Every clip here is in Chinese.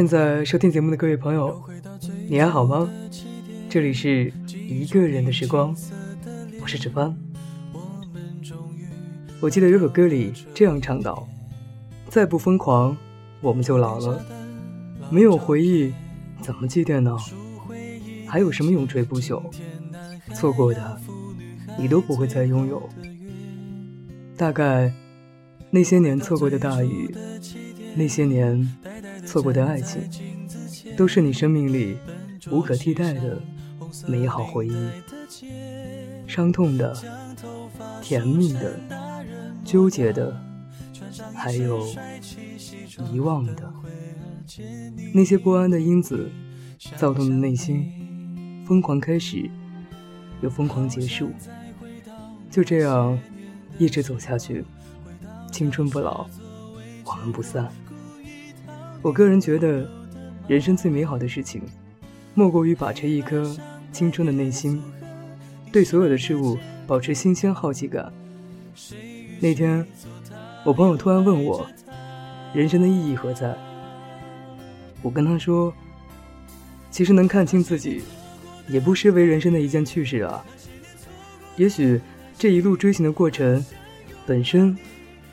正在收听节目的各位朋友，你还好吗？这里是一个人的时光，我是志芳。我记得有首歌里这样唱道：“再不疯狂，我们就老了。没有回忆，怎么祭奠呢？还有什么永垂不朽？错过的，你都不会再拥有。大概那些年错过的大雨，那些年错过的爱情，都是你生命里无可替代的美好回忆。伤痛的，甜蜜的。”纠结的，还有遗忘的，那些不安的因子，躁动的内心，疯狂开始，又疯狂结束，就这样一直走下去，青春不老，我们不散。我个人觉得，人生最美好的事情，莫过于把持一颗青春的内心，对所有的事物保持新鲜好奇感。那天，我朋友突然问我，人生的意义何在？我跟他说，其实能看清自己，也不失为人生的一件趣事啊。也许这一路追寻的过程，本身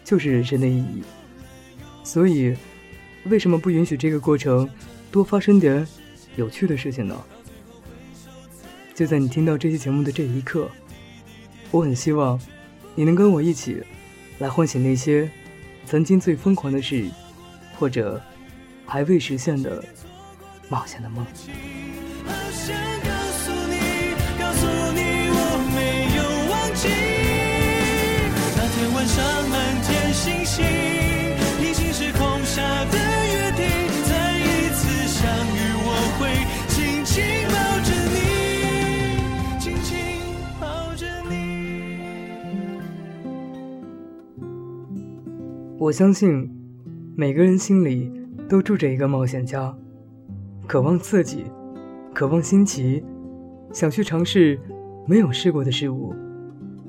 就是人生的意义。所以，为什么不允许这个过程多发生点有趣的事情呢？就在你听到这期节目的这一刻，我很希望你能跟我一起。来唤醒那些曾经最疯狂的事，或者还未实现的冒险的梦。我相信，每个人心里都住着一个冒险家，渴望刺激，渴望新奇，想去尝试没有试过的事物，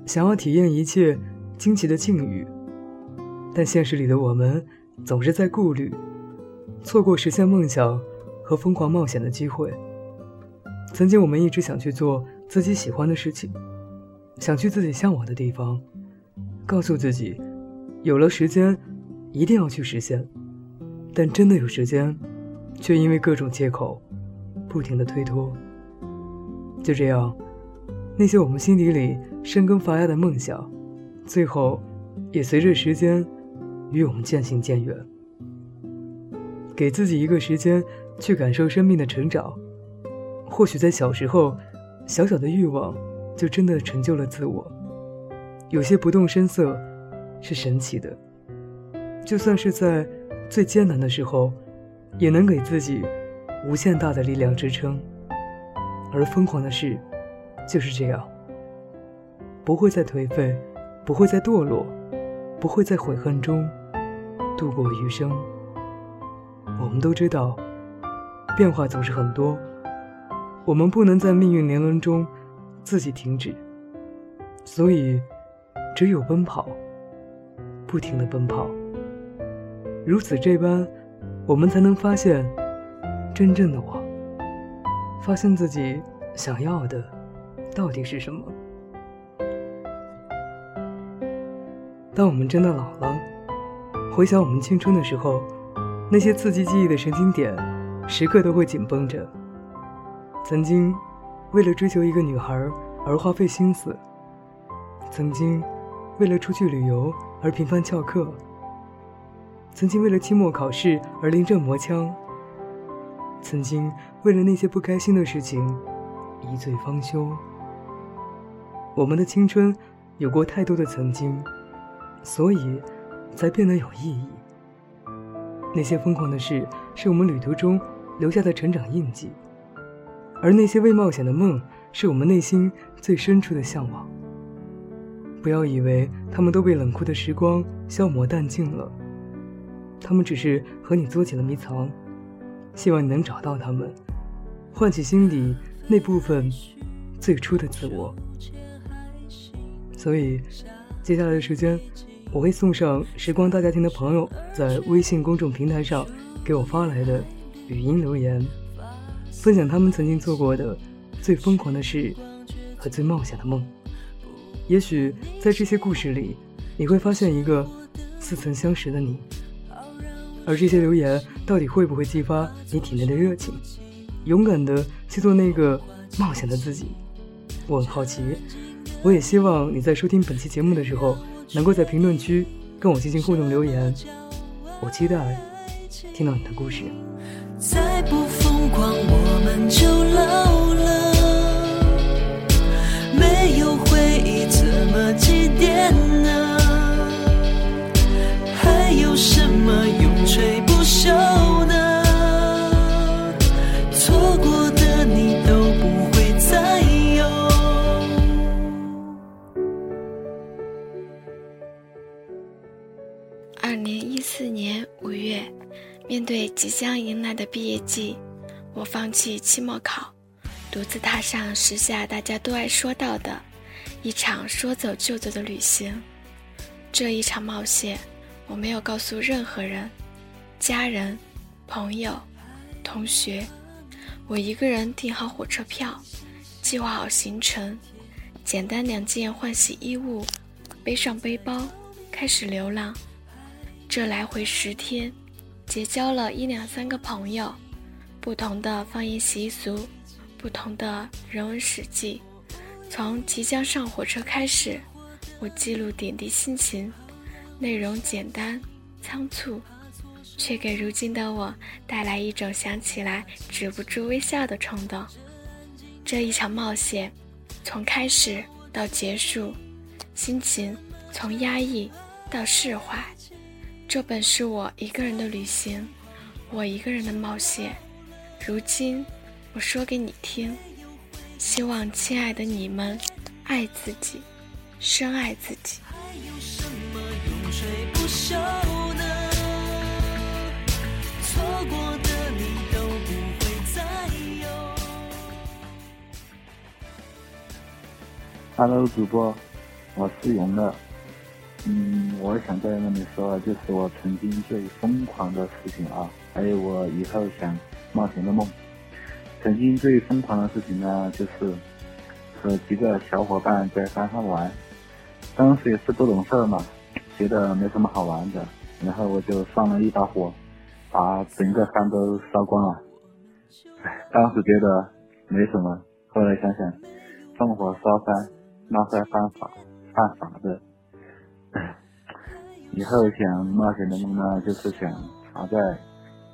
想要体验一切惊奇的境遇。但现实里的我们总是在顾虑，错过实现梦想和疯狂冒险的机会。曾经我们一直想去做自己喜欢的事情，想去自己向往的地方，告诉自己。有了时间，一定要去实现，但真的有时间，却因为各种借口，不停的推脱。就这样，那些我们心底里生根发芽的梦想，最后，也随着时间，与我们渐行渐远。给自己一个时间，去感受生命的成长，或许在小时候，小小的欲望，就真的成就了自我。有些不动声色。是神奇的，就算是在最艰难的时候，也能给自己无限大的力量支撑。而疯狂的事就是这样，不会再颓废，不会再堕落，不会在悔恨中度过余生。我们都知道，变化总是很多，我们不能在命运年轮中自己停止，所以只有奔跑。不停的奔跑，如此这般，我们才能发现真正的我，发现自己想要的到底是什么。当我们真的老了，回想我们青春的时候，那些刺激记忆的神经点，时刻都会紧绷着。曾经，为了追求一个女孩而花费心思；曾经，为了出去旅游。而频繁翘课，曾经为了期末考试而临阵磨枪，曾经为了那些不开心的事情一醉方休。我们的青春有过太多的曾经，所以才变得有意义。那些疯狂的事是我们旅途中留下的成长印记，而那些未冒险的梦是我们内心最深处的向往。不要以为他们都被冷酷的时光 消磨殆尽了，他们只是和你做起了迷藏。希望你能找到他们，唤起心底那部分最初的自我。所以，接下来的时间，我会送上时光大家庭的朋友 在微信公众平台上给我发来的语音留言，分享他们曾经做过的最疯狂的事和最冒险的梦。也许在这些故事里，你会发现一个似曾相识的你。而这些留言到底会不会激发你体内的热情，勇敢的去做那个冒险的自己？我很好奇。我也希望你在收听本期节目的时候，能够在评论区跟我进行互动留言。我期待听到你的故事。再不疯狂，我们就老了。没有回忆，怎么祭奠呢？还有什么永垂不朽？呢？错过的你都不会再有。二零一四年五月，面对即将迎来的毕业季，我放弃期末考，独自踏上时下大家都爱说到的一场说走就走的旅行。这一场冒险，我没有告诉任何人，家人、朋友、同学，我一个人订好火车票，计划好行程，简单两件换洗衣物，背上背包，开始流浪。这来回十天，结交了一两三个朋友，不同的方言习俗，不同的人文史迹。从即将上火车开始，我记录点滴心情，内容简单仓促，却给如今的我带来一种想起来止不住微笑的冲动。这一场冒险，从开始到结束，心情从压抑到释怀。这本是我一个人的旅行，我一个人的冒险。如今，我说给你听，希望亲爱的你们，爱自己，深爱自己。Hello，主播，我是勇乐。嗯，我想在那里说，就是我曾经最疯狂的事情啊，还有我以后想冒险的梦。曾经最疯狂的事情呢，就是和几个小伙伴在山上玩。当时也是不懂事嘛，觉得没什么好玩的，然后我就放了一把火，把整个山都烧光了。当时觉得没什么，后来想想，放火烧山那是犯法，犯法的。以后想冒险的梦呢，就是想爬在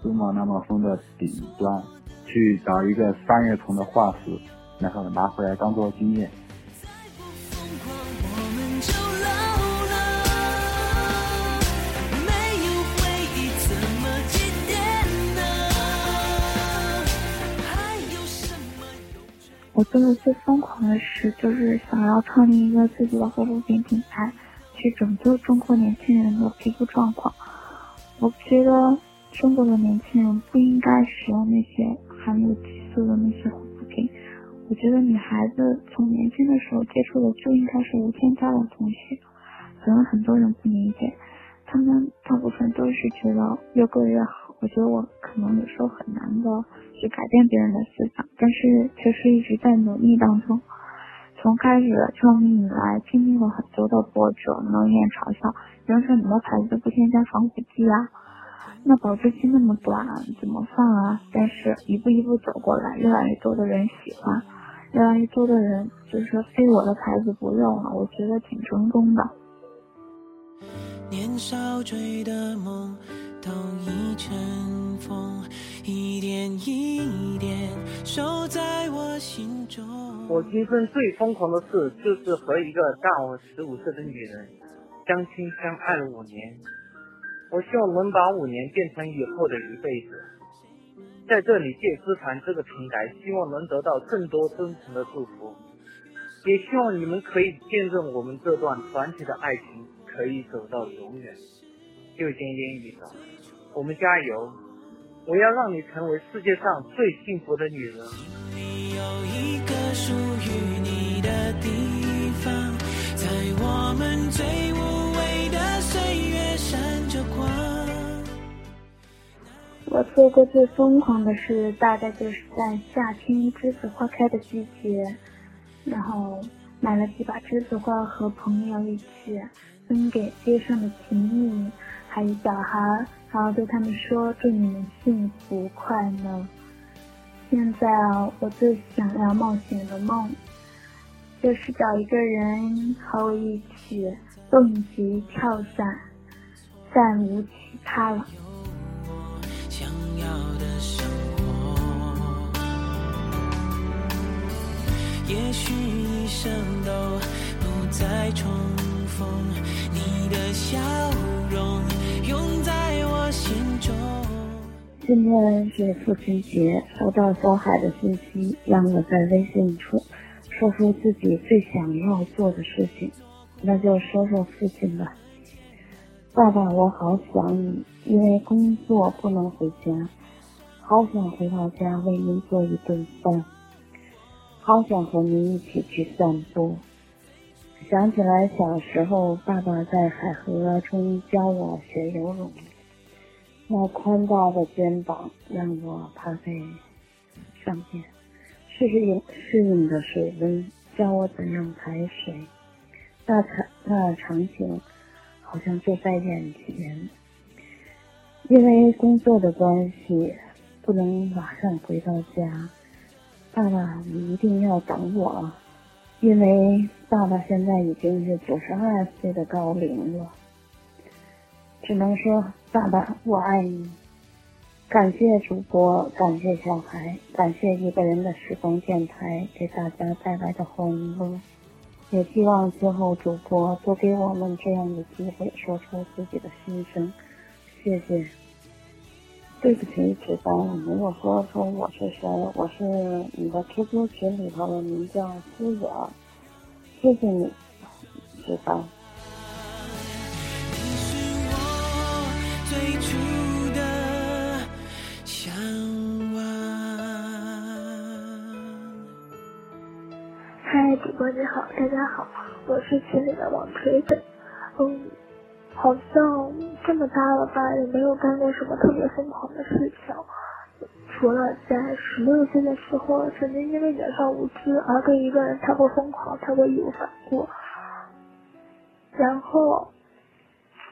珠穆朗玛峰的顶端，去找一个三叶虫的化石，然后拿回来当做经验。我做的最疯狂的事，就是想要创立一个自己的护肤品品牌。去拯救中国年轻人的皮肤状况。我觉得中国的年轻人不应该使用那些含有激素的那些护肤品。我觉得女孩子从年轻的时候接触的就应该是无添加的东西。可能很多人不理解，他们大部分都是觉得越贵越好。我觉得我可能有时候很难的去改变别人的思想，但是却是一直在努力当中。从开始创立以来，经历了很多的波折，冷眼嘲笑，人说你的牌子不添加防腐剂啊，那保质期那么短，怎么放啊？但是一步一步走过来，越来越多的人喜欢，越来越多的人就是说非我的牌子不用了，我觉得挺成功的。年少追的梦都已成风，一点一点守在我心中。我今生最疯狂的事，就是和一个大我十五岁的女人相亲相爱了五年。我希望能把五年变成以后的一辈子。在这里借资团这个平台，希望能得到更多真诚的祝福，也希望你们可以见证我们这段传奇的爱情可以走到永远。又见烟雨了，我们加油！我要让你成为世界上最幸福的女人。有一个属于你的地方，在我我做过最疯狂的事，大概就是在夏天栀子花开的季节，然后买了几把栀子花，和朋友一起分给街上的情侣，还有小孩，然后对他们说祝你们幸福快乐。现在啊，我最想要冒险的梦，就是找一个人和我一起蹦极跳伞，再无其他了。要的生活也许一生都不再重逢，你的笑容永在我心中。今天是父亲节，收到小海的信息，让我在微信处说出自己最想要做的事情，那就说说父亲吧。爸爸，我好想你，因为工作不能回家，好想回到家为您做一顿饭，好想和您一起去散步。想起来小时候，爸爸在海河中教我学游泳。那宽大的肩膀让我趴在上面，适应适应的水温，教我怎样排水。那场那场景好像就在眼前。因为工作的关系，不能马上回到家。爸爸，你一定要等我，因为爸爸现在已经是九十二岁的高龄了。只能说。爸爸，我爱你。感谢主播，感谢小孩，感谢一个人的时光电台给大家带来的欢乐。也希望今后主播多给我们这样的机会，说出自己的心声。谢谢。对不起，子丹，我没有说出我是谁，我是你的 QQ 群里头的名叫思远。谢谢你，子丹。最初播你好，大家好，我是群里的王锤子。嗯，好像这么大了吧，也没有干过什么特别疯狂的事情，除了在十六岁的时候，曾经因为年少无知而对一个人太过疯狂，太过义无反顾，然后。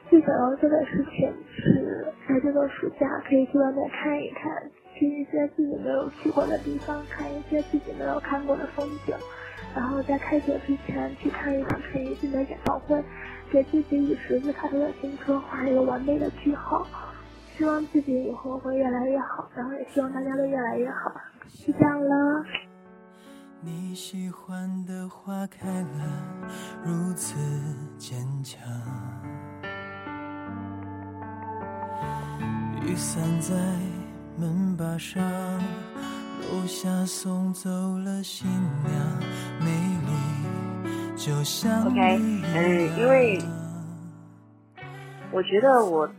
最想要做的事情是在这个暑假可以去外面看一看，去一些自己没有去过的地方，看一些自己没有看过的风景，然后在开学之前去看一场陈奕迅的演唱会，给自己以十字开头的新春画一个完美的句号。希望自己以后会越来越好，然后也希望大家都越来越好。就这样了。你喜欢的花开了，如此坚强。雨伞在门把上，楼下送走了新娘，OK，嗯，因为我觉得我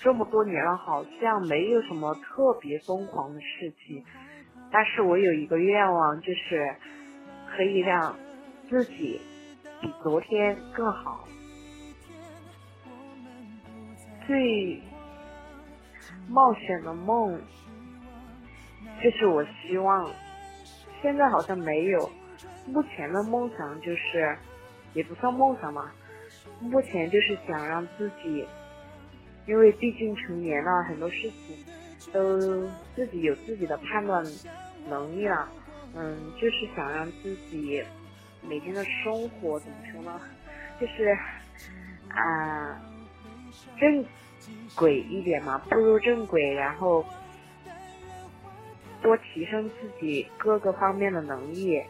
这么多年了，好像没有什么特别疯狂的事情，但是我有一个愿望，就是可以让自己比昨天更好，最。冒险的梦，就是我希望。现在好像没有。目前的梦想就是，也不算梦想嘛。目前就是想让自己，因为毕竟成年了，很多事情都自己有自己的判断能力了。嗯，就是想让自己每天的生活怎么说呢？就是啊，正。轨一点嘛，步入正轨，然后多提升自己各个方面的能力，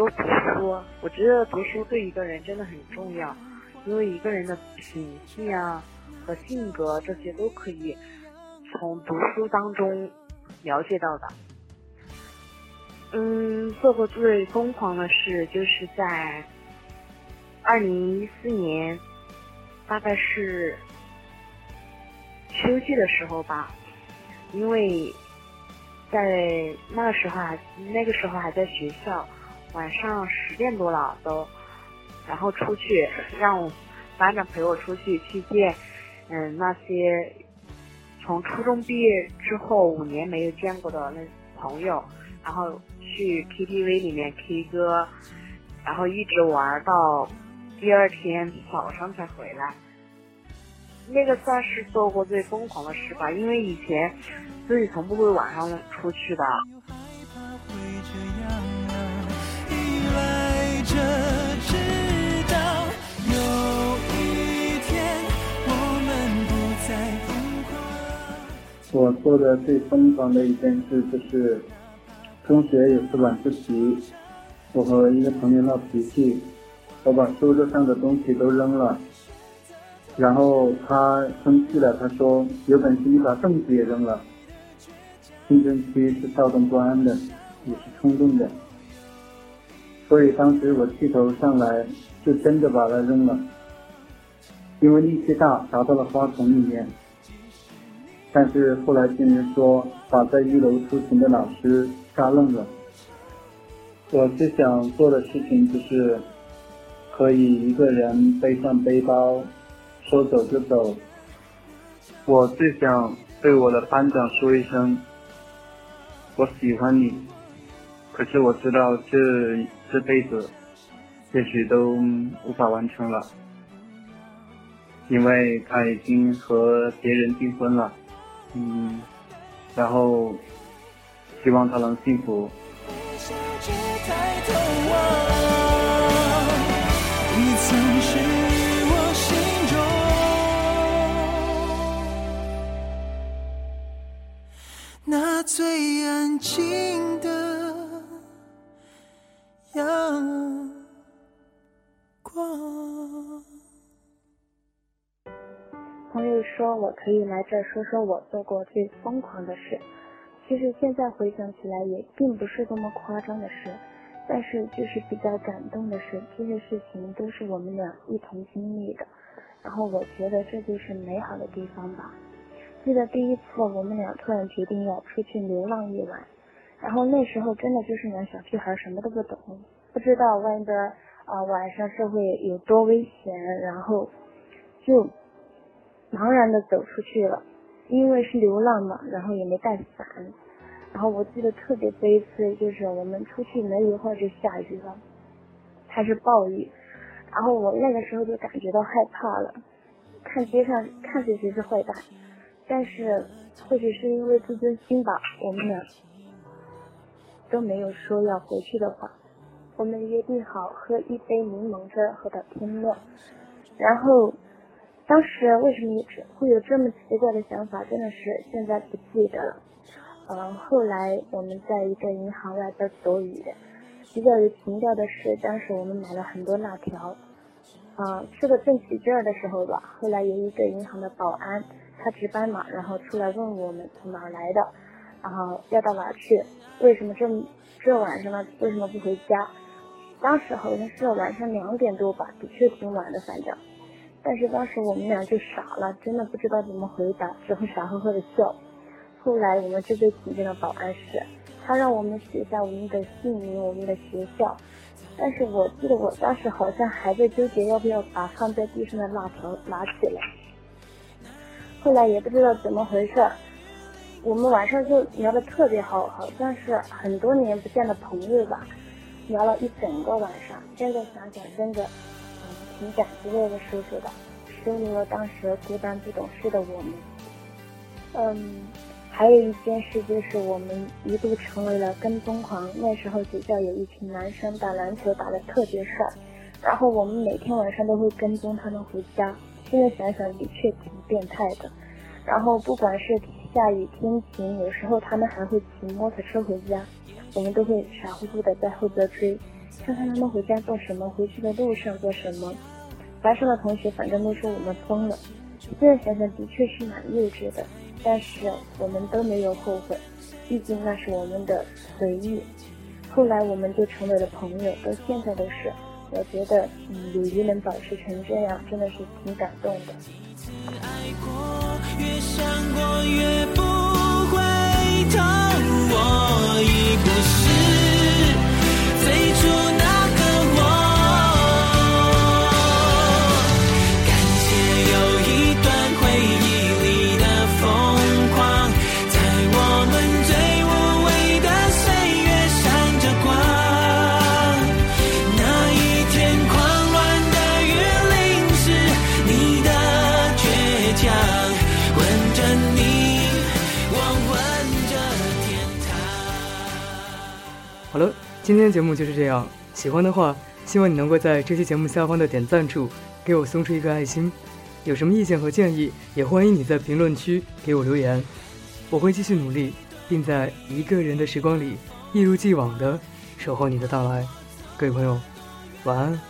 多读书。我觉得读书对一个人真的很重要，因为一个人的品性啊和性格这些都可以从读书当中了解到的。嗯，做过最疯狂的事就是在二零一四年，大概是。秋季的时候吧，因为在那个时候还那个时候还在学校，晚上十点多了都，然后出去让班长陪我出去去见，嗯那些从初中毕业之后五年没有见过的那朋友，然后去 KTV 里面 K 歌，然后一直玩到第二天早上才回来。那个算是做过最疯狂的事吧，因为以前自己从不会晚上出去的。做的最疯狂的一件事就是，中学有次晚自习，我和一个同学闹脾气，我把书桌上的东西都扔了，然后他生气了，他说：“有本事你把凳子也扔了。”青春期是躁动不安的，也是冲动的，所以当时我气头上来，就真的把它扔了，因为力气大，砸到了花丛里面。但是后来听人说，把在一楼出勤的老师吓愣了。我最想做的事情就是，可以一个人背上背包，说走就走。我最想对我的班长说一声，我喜欢你。可是我知道这这辈子，也许都无法完成了，因为他已经和别人订婚了。嗯，然后希望他能幸福。那最安静说：“我可以来这儿说说我做过最疯狂的事。其实现在回想起来，也并不是多么夸张的事，但是就是比较感动的是。这些事情都是我们俩一同经历的，然后我觉得这就是美好的地方吧。记得第一次我们俩突然决定要出去流浪一晚，然后那时候真的就是俩小屁孩，什么都不懂，不知道外边啊晚上社会有多危险，然后就。”茫然的走出去了，因为是流浪嘛，然后也没带伞。然后我记得特别悲催，就是我们出去没一会儿就下雨了，还是暴雨。然后我那个时候就感觉到害怕了，看街上看着谁是坏蛋，但是或许是因为自尊心吧，我们俩都没有说要回去的话。我们约定好喝一杯柠檬汁喝到天亮，然后。当时为什么会有这么奇怪的想法，真的是现在不记得了。嗯，后来我们在一个银行外边躲雨，比较有情调的是，当时我们买了很多辣条，啊，吃的正起劲儿的时候吧，后来有一个银行的保安，他值班嘛，然后出来问我们从哪儿来的，然后要到哪儿去，为什么这这晚上呢？为什么不回家？当时好像是晚上两点多吧，的确挺晚的，反正。但是当时我们俩就傻了，真的不知道怎么回答，只会傻呵呵的笑。后来我们就被请进了保安室，他让我们写下我们的姓名、我们的学校。但是我记得我当时好像还在纠结要不要把放在地上的辣条拿起来。后来也不知道怎么回事，我们晚上就聊得特别好，好像是很多年不见的朋友吧，聊了一整个晚上。现在想想，真的。挺感激那个叔叔的，收留了当时孤单不懂事的我们。嗯，还有一件事就是我们一度成为了跟踪狂。那时候学校有一群男生打篮球打得特别帅，然后我们每天晚上都会跟踪他们回家。现在想想的确挺变态的。然后不管是下雨天晴，有时候他们还会骑摩托车回家，我们都会傻乎乎的在后边追。看看他们回家做什么，回去的路上做什么。班上的同学反正都说我们疯了。现在想想的确是蛮幼稚的，但是我们都没有后悔，毕竟那是我们的回忆。后来我们就成为了朋友，到现在都是。我觉得，嗯，友谊能保持成这样，真的是挺感动的。越想过越不回头，我已不是今天节目就是这样。喜欢的话，希望你能够在这期节目下方的点赞处给我送出一个爱心。有什么意见和建议，也欢迎你在评论区给我留言。我会继续努力，并在一个人的时光里一如既往的守候你的到来。各位朋友，晚安。